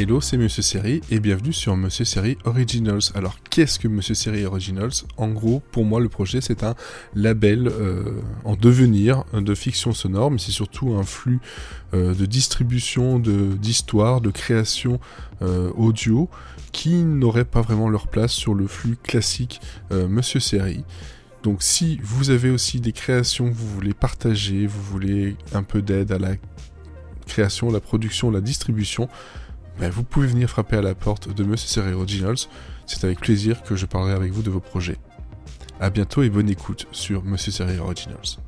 Hello, c'est Monsieur Série et bienvenue sur Monsieur Série Originals. Alors, qu'est-ce que Monsieur Série Originals? En gros, pour moi, le projet, c'est un label euh, en devenir de fiction sonore, mais c'est surtout un flux euh, de distribution, d'histoire, de, création euh, audio qui n'aurait pas vraiment leur place sur le flux classique Monsieur Série. Donc si vous avez aussi des créations que vous voulez partager, vous voulez un peu d'aide à la création, la production, la distribution, ben, vous pouvez venir frapper à la porte de Monsieur Originals. C'est avec plaisir que je parlerai avec vous de vos projets. A bientôt et bonne écoute sur Monsieur Série Originals.